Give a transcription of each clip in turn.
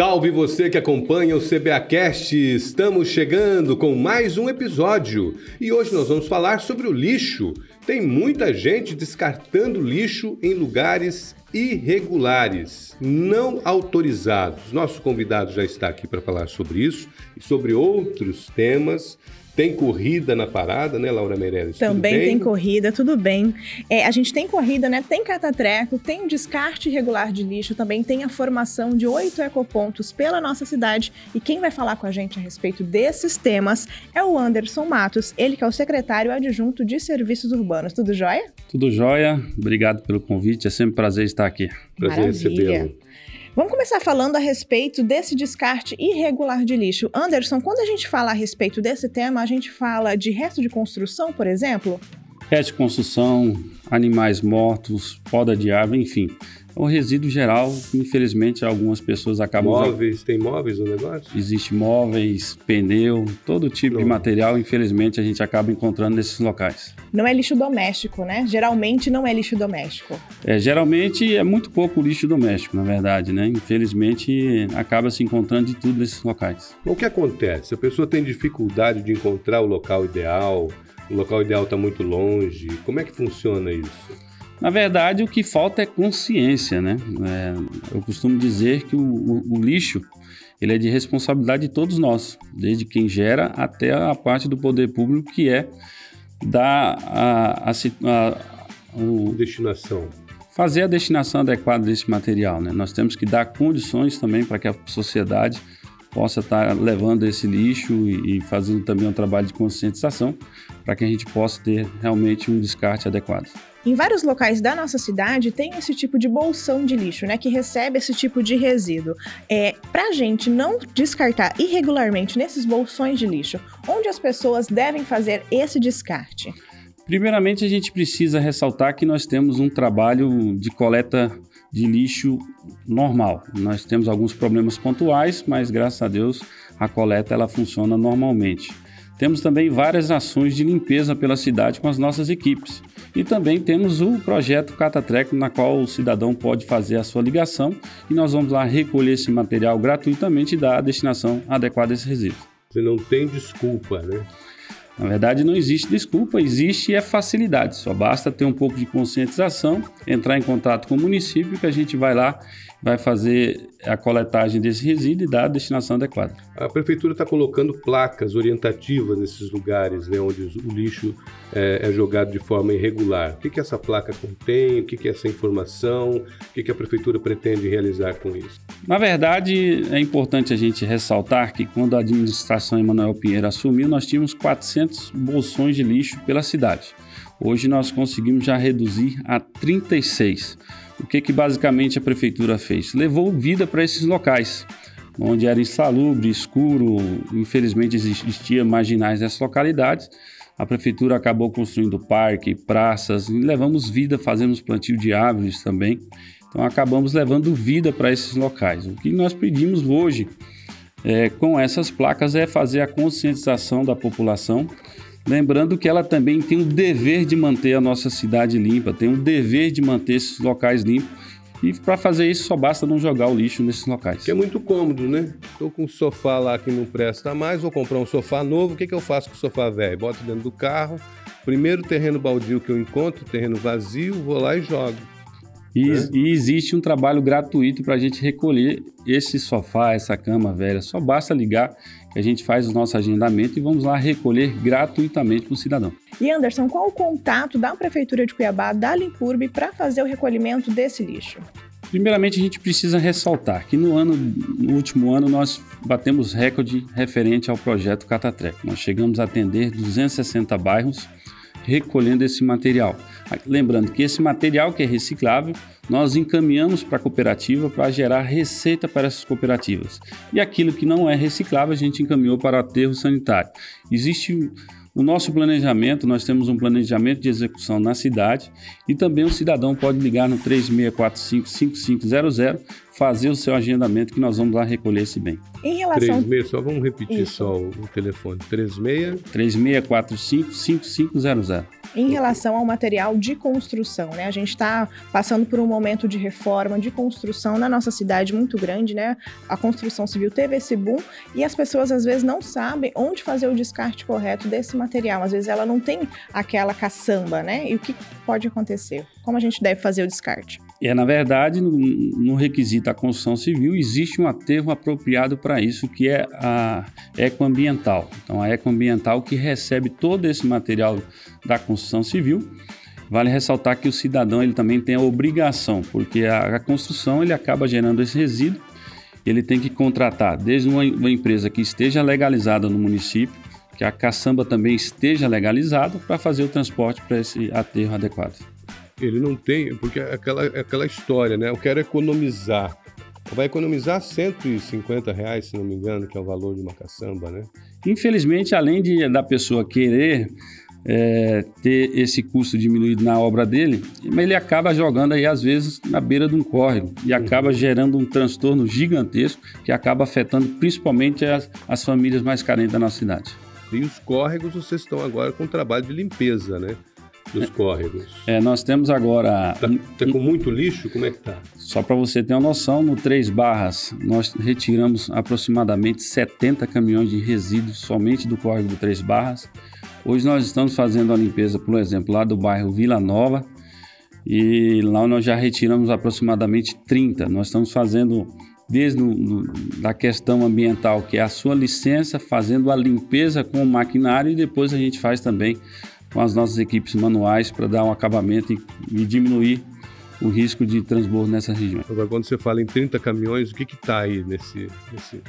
Salve você que acompanha o CBAcast! Estamos chegando com mais um episódio e hoje nós vamos falar sobre o lixo. Tem muita gente descartando lixo em lugares irregulares, não autorizados. Nosso convidado já está aqui para falar sobre isso e sobre outros temas. Tem corrida na parada, né, Laura Meirelles? Também tem corrida, tudo bem. É, a gente tem corrida, né? Tem catatreco, tem descarte irregular de lixo, também tem a formação de oito ecopontos pela nossa cidade. E quem vai falar com a gente a respeito desses temas é o Anderson Matos, ele que é o secretário adjunto de Serviços Urbanos. Tudo jóia? Tudo jóia. Obrigado pelo convite. É sempre um prazer estar aqui. Prazer recebê-lo. Vamos começar falando a respeito desse descarte irregular de lixo. Anderson, quando a gente fala a respeito desse tema, a gente fala de resto de construção, por exemplo? Resto de construção, animais mortos, poda de árvore, enfim o resíduo geral, infelizmente, algumas pessoas acabam. Móveis, tem móveis no negócio? Existe móveis, pneu, todo tipo Não. de material, infelizmente, a gente acaba encontrando nesses locais. Não é lixo doméstico, né? Geralmente não é lixo doméstico. É, geralmente é muito pouco lixo doméstico, na verdade, né? Infelizmente, acaba se encontrando de tudo nesses locais. O que acontece? A pessoa tem dificuldade de encontrar o local ideal, o local ideal está muito longe. Como é que funciona isso? Na verdade, o que falta é consciência, né? É, eu costumo dizer que o, o, o, lixo ele é de responsabilidade de todos nós, desde quem gera até a parte do poder público que é dar a, a, a o, destinação fazer a destinação adequada desse material. Né? Nós temos que dar condições também para que a sociedade possa estar levando esse lixo e, e fazendo também um trabalho de conscientização para que a gente possa ter realmente um descarte adequado. Em vários locais da nossa cidade tem esse tipo de bolsão de lixo, né, que recebe esse tipo de resíduo. É, para a gente não descartar irregularmente nesses bolsões de lixo, onde as pessoas devem fazer esse descarte? Primeiramente, a gente precisa ressaltar que nós temos um trabalho de coleta de lixo normal. Nós temos alguns problemas pontuais, mas graças a Deus a coleta ela funciona normalmente. Temos também várias ações de limpeza pela cidade com as nossas equipes. E também temos o projeto Catatreco, na qual o cidadão pode fazer a sua ligação e nós vamos lá recolher esse material gratuitamente e dar a destinação adequada a esse resíduo. Você não tem desculpa, né? Na verdade, não existe desculpa, existe é facilidade. Só basta ter um pouco de conscientização, entrar em contato com o município que a gente vai lá vai fazer a coletagem desse resíduo e dar a destinação adequada. A prefeitura está colocando placas orientativas nesses lugares né, onde o lixo é, é, jogado de forma irregular. O que, que essa placa contém? O que, que é essa informação? O que, que a prefeitura pretende realizar com isso? Na verdade, é importante a gente ressaltar que quando a administração Emanuel Pinheiro assumiu, nós tínhamos 400 bolsões de lixo pela cidade. Hoje nós conseguimos já reduzir a 36. O que, que basicamente a prefeitura fez? Levou vida para esses locais, onde era insalubre, escuro, infelizmente existia marginais nessas localidades. A prefeitura acabou construindo parque, praças, levamos vida, fazemos plantio de árvores também. Então acabamos levando vida para esses locais. O que nós pedimos hoje é, com essas placas é fazer a conscientização da população Lembrando que ela também tem o dever de manter a nossa cidade limpa, tem o dever de manter esses locais limpos. E para fazer isso só basta não jogar o lixo nesses locais. Que é muito cômodo, né? Tô com um sofá lá que não presta mais, vou comprar um sofá novo. O que, que eu faço com o sofá velho? Boto dentro do carro. Primeiro terreno baldio que eu encontro, terreno vazio, vou lá e jogo. E, é. e, existe um trabalho gratuito para a gente recolher esse sofá, essa cama velha. Só basta ligar a gente faz o nosso agendamento e vamos lá recolher gratuitamente para o cidadão. E Anderson, qual o contato da Prefeitura de Cuiabá, da Limpurbe, para fazer o recolhimento desse lixo? Primeiramente, a gente precisa ressaltar que no, ano, no último ano nós batemos recorde referente ao projeto Catatrec. Nós chegamos a atender 260 bairros recolhendo esse material. Lembrando que esse material que é reciclável, nós encaminhamos para a cooperativa para gerar receita para essas cooperativas. E aquilo que não é reciclável, a gente encaminhou para o aterro sanitário. Existe O nosso planejamento, nós temos um planejamento de execução na cidade e também o cidadão pode ligar no 3645-5500, fazer o seu agendamento que nós vamos lá recolher esse bem. Em relação... 36, só vamos repetir Isso. só o, telefone. 36... 3645-5500 em relação ao material de construção, né? A gente está passando por um momento de reforma, de construção na nossa cidade muito grande, né? A construção civil teve esse boom e as pessoas às vezes não sabem onde fazer o descarte correto desse material. Às vezes ela não tem aquela caçamba, né? E o que pode acontecer? Como a gente deve fazer o descarte? É, na verdade, no, no requisito da construção civil, existe um aterro apropriado para isso, que é a ecoambiental. Então, a ecoambiental que recebe todo esse material da construção civil. Vale ressaltar que o cidadão ele também tem a obrigação, porque a, a construção ele acaba gerando esse resíduo, ele tem que contratar desde uma, uma empresa que esteja legalizada no município, que a caçamba também esteja legalizada para fazer o transporte para esse aterro adequado ele não tem, porque é aquela, é aquela história, né? Eu quero economizar. Vai economizar 150 reais, se não me engano, que é o valor de uma caçamba, né? Infelizmente, além de da pessoa querer é, ter esse custo diminuído na obra dele, mas ele acaba jogando aí às vezes na beira de um córrego e acaba uhum. gerando um transtorno gigantesco que acaba afetando principalmente as, as famílias mais carentes da nossa cidade. E os córregos vocês estão agora com trabalho de limpeza, né? Dos córregos? É, nós temos agora. Está tá com muito lixo? Como é que tá? Só para você ter uma noção, no Três Barras nós retiramos aproximadamente 70 caminhões de resíduos somente do córrego do Três Barras. Hoje nós estamos fazendo a limpeza, por exemplo, lá do bairro Vila Nova e lá nós já retiramos aproximadamente 30. Nós estamos fazendo desde no, no, da questão ambiental, que é a sua licença, fazendo a limpeza com o maquinário e depois a gente faz também com as nossas equipes manuais para dar um acabamento e, e, diminuir o risco de transbordo nessa região. Agora, quando você fala em 30 caminhões, o que está aí nesse, nesse,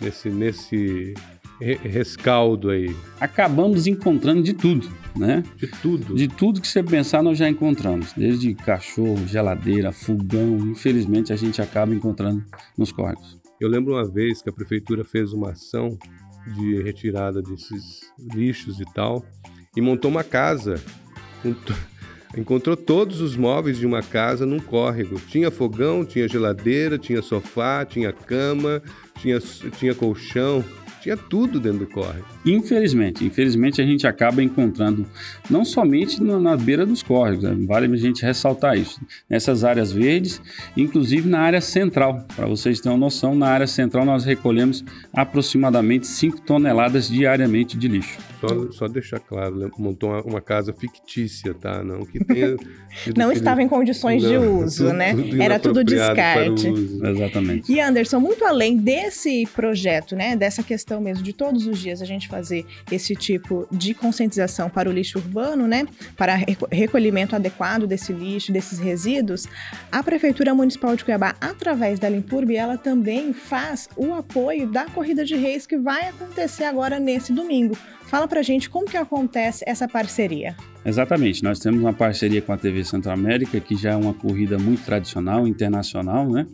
nesse, nesse rescaldo aí? Acabamos encontrando de tudo, né? De tudo? De tudo que você pensar, nós já encontramos. Desde cachorro, geladeira, fogão. Infelizmente, a gente acaba encontrando nos córregos. Eu lembro uma vez que a prefeitura fez uma ação de retirada desses lixos e tal e montou uma casa. Encontrou todos os móveis de uma casa num córrego. Tinha fogão, tinha geladeira, tinha sofá, tinha cama, tinha, tinha colchão, tinha tudo dentro do córrego. Infelizmente, infelizmente a gente acaba encontrando não somente na, na beira dos córregos, né? vale a gente ressaltar isso, nessas áreas verdes, inclusive na área central. Para vocês terem uma noção, na área central nós recolhemos aproximadamente 5 toneladas diariamente de lixo. Só, só deixar claro, né? montou uma, uma, casa fictícia, tá? Não que tenha. não estava em condições não, de uso, tudo, né? Tudo Era tudo descarte. Exatamente. E Anderson, muito além desse projeto, né? Dessa questão mesmo de todos os dias a gente fazer esse tipo de conscientização para o lixo urbano, né? Para recolhimento adequado desse lixo, desses resíduos, a Prefeitura Municipal de Cuiabá, através da Limpurb, ela também faz o apoio da Corrida de Reis que vai acontecer agora nesse domingo. Fala pra gente como que acontece essa parceria. Exatamente, nós temos uma parceria com a TV Centro América, que já é uma corrida muito tradicional, internacional, né?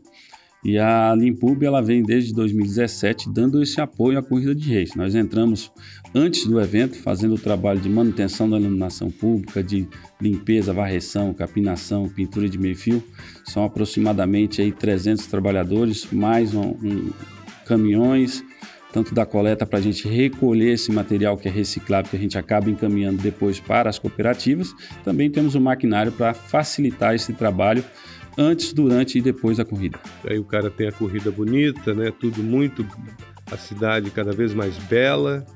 E a Limpub ela vem desde 2017 dando esse apoio à corrida de reis. Nós entramos antes do evento fazendo o trabalho de manutenção da iluminação pública, de limpeza, varreção, capinação, pintura de meio-fio. São aproximadamente aí 300 trabalhadores, mais um, um caminhões, tanto da coleta para a gente recolher esse material que é reciclável, que a gente acaba encaminhando depois para as cooperativas. Também temos o maquinário para facilitar esse trabalho antes, durante e depois da corrida. Aí o cara tem a corrida bonita, né? Tudo muito a cidade cada vez mais bela.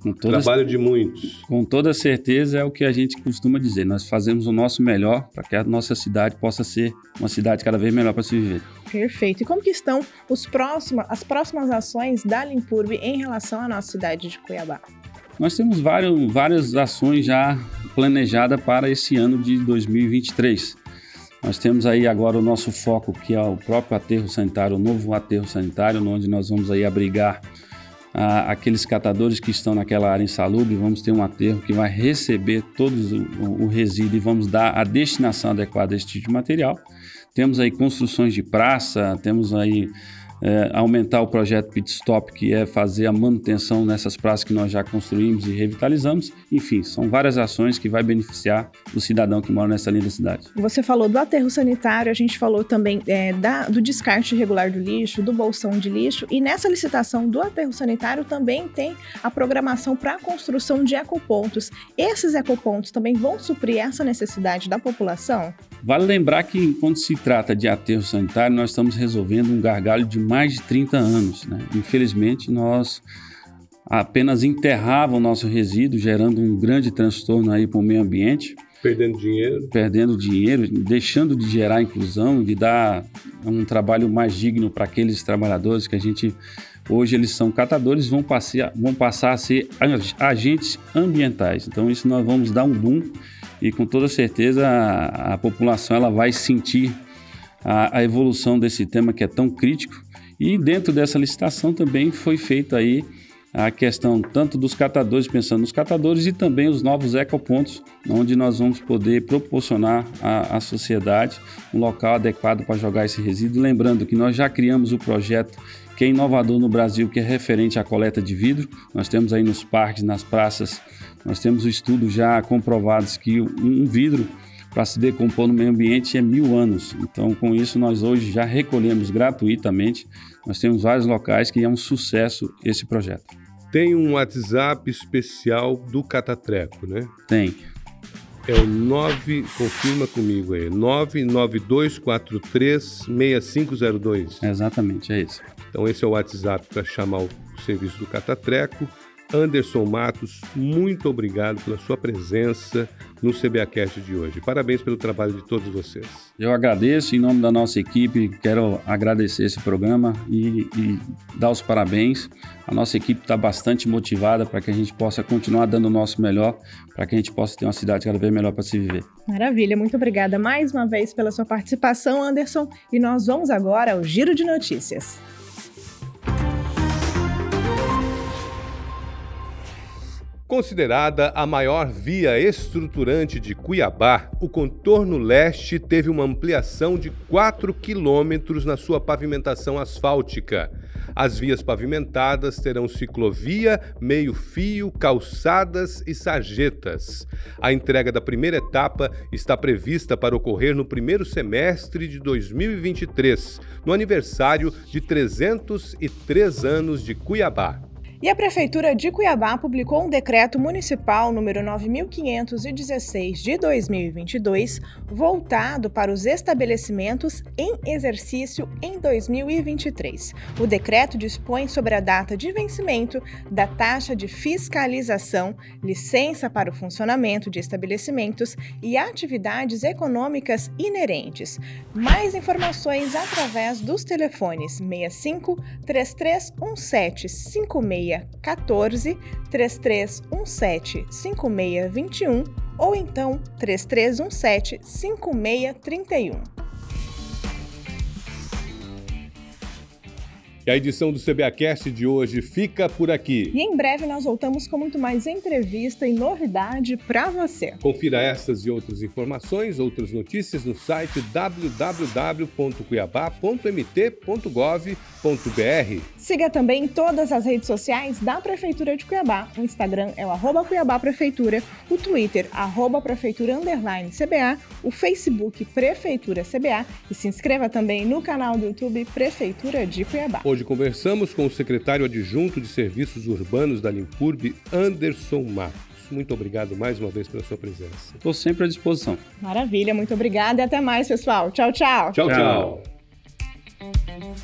Com toda, Trabalho de muitos. Com toda certeza é o que a gente costuma dizer. Nós fazemos o nosso melhor para que a nossa cidade possa ser uma cidade cada vez melhor para se viver. Perfeito. E como que estão os próximos, as próximas ações da Limpurb em relação à nossa cidade de Cuiabá? Nós temos vários, várias ações já planejadas para esse ano de 2023. Nós temos aí agora o nosso foco, que é o próprio aterro sanitário, o novo aterro sanitário, onde nós vamos aí abrigar ah, aqueles catadores que estão naquela área insalubre, vamos ter um aterro que vai receber todo o, o resíduo e vamos dar a destinação adequada a esse tipo de material. Temos aí construções de praça, temos aí é, aumentar o projeto Pit Stop, que é fazer a manutenção nessas praças que nós já construímos e revitalizamos. Enfim, são várias ações que vai beneficiar o cidadão que mora nessa linda cidade. Você falou do aterro sanitário, a gente falou também é, da, do descarte irregular do lixo, do bolsão de lixo, e nessa licitação do aterro sanitário também tem a programação para a construção de ecopontos. Esses ecopontos também vão suprir essa necessidade da população? Vale lembrar que quando se trata de aterro sanitário, nós estamos resolvendo um gargalho de mais de 30 anos. Né? Infelizmente, nós apenas enterravam o nosso resíduo, gerando um grande transtorno aí para o meio ambiente. Perdendo dinheiro. Perdendo dinheiro, deixando de gerar inclusão, de dar um trabalho mais digno para aqueles trabalhadores que a gente hoje eles são catadores, vão passar, vão passar a ser agentes ambientais. Então isso nós vamos dar um boom e com toda certeza a, a população ela vai sentir a, a evolução desse tema que é tão crítico e dentro dessa licitação também foi feita aí a questão tanto dos catadores, pensando nos catadores, e também os novos ecopontos, onde nós vamos poder proporcionar à, à sociedade um local adequado para jogar esse resíduo. Lembrando que nós já criamos o projeto que é inovador no Brasil, que é referente à coleta de vidro. Nós temos aí nos parques, nas praças, nós temos estudos já comprovados que um vidro para se decompor no meio ambiente é mil anos. Então, com isso, nós hoje já recolhemos gratuitamente. Nós temos vários locais que é um sucesso esse projeto. Tem um WhatsApp especial do Catatreco, né? Tem. É o 9, confirma comigo aí, 992436502. Exatamente, é isso. Então esse é o WhatsApp para chamar o serviço do Catatreco. Anderson Matos, muito obrigado pela sua presença no CBAcast de hoje. Parabéns pelo trabalho de todos vocês. Eu agradeço em nome da nossa equipe, quero agradecer esse programa e, e dar os parabéns. A nossa equipe está bastante motivada para que a gente possa continuar dando o nosso melhor, para que a gente possa ter uma cidade cada vez melhor para se viver. Maravilha, muito obrigada mais uma vez pela sua participação, Anderson. E nós vamos agora ao Giro de Notícias. Considerada a maior via estruturante de Cuiabá, o contorno leste teve uma ampliação de 4 quilômetros na sua pavimentação asfáltica. As vias pavimentadas terão ciclovia, meio-fio, calçadas e sarjetas. A entrega da primeira etapa está prevista para ocorrer no primeiro semestre de 2023, no aniversário de 303 anos de Cuiabá. E a Prefeitura de Cuiabá publicou um decreto municipal número 9516 de 2022, voltado para os estabelecimentos em exercício em 2023. O decreto dispõe sobre a data de vencimento da taxa de fiscalização, licença para o funcionamento de estabelecimentos e atividades econômicas inerentes. Mais informações através dos telefones 65 3317 56 14 3317 5621 ou então 3317 5631. E a edição do CBAcast de hoje fica por aqui. E em breve nós voltamos com muito mais entrevista e novidade para você. Confira essas e outras informações, outras notícias no site www.cuiabá.mt.gov.br. Siga também todas as redes sociais da Prefeitura de Cuiabá. O Instagram é o arroba Cuiabá Prefeitura, o Twitter, arroba Prefeitura Underline CBA, o Facebook Prefeitura CBA e se inscreva também no canal do YouTube Prefeitura de Cuiabá. Hoje conversamos com o secretário adjunto de Serviços Urbanos da Limpurbe, Anderson Matos muito obrigado mais uma vez pela sua presença. Estou sempre à disposição. Maravilha, muito obrigada e até mais, pessoal. Tchau, tchau. Tchau, tchau. tchau.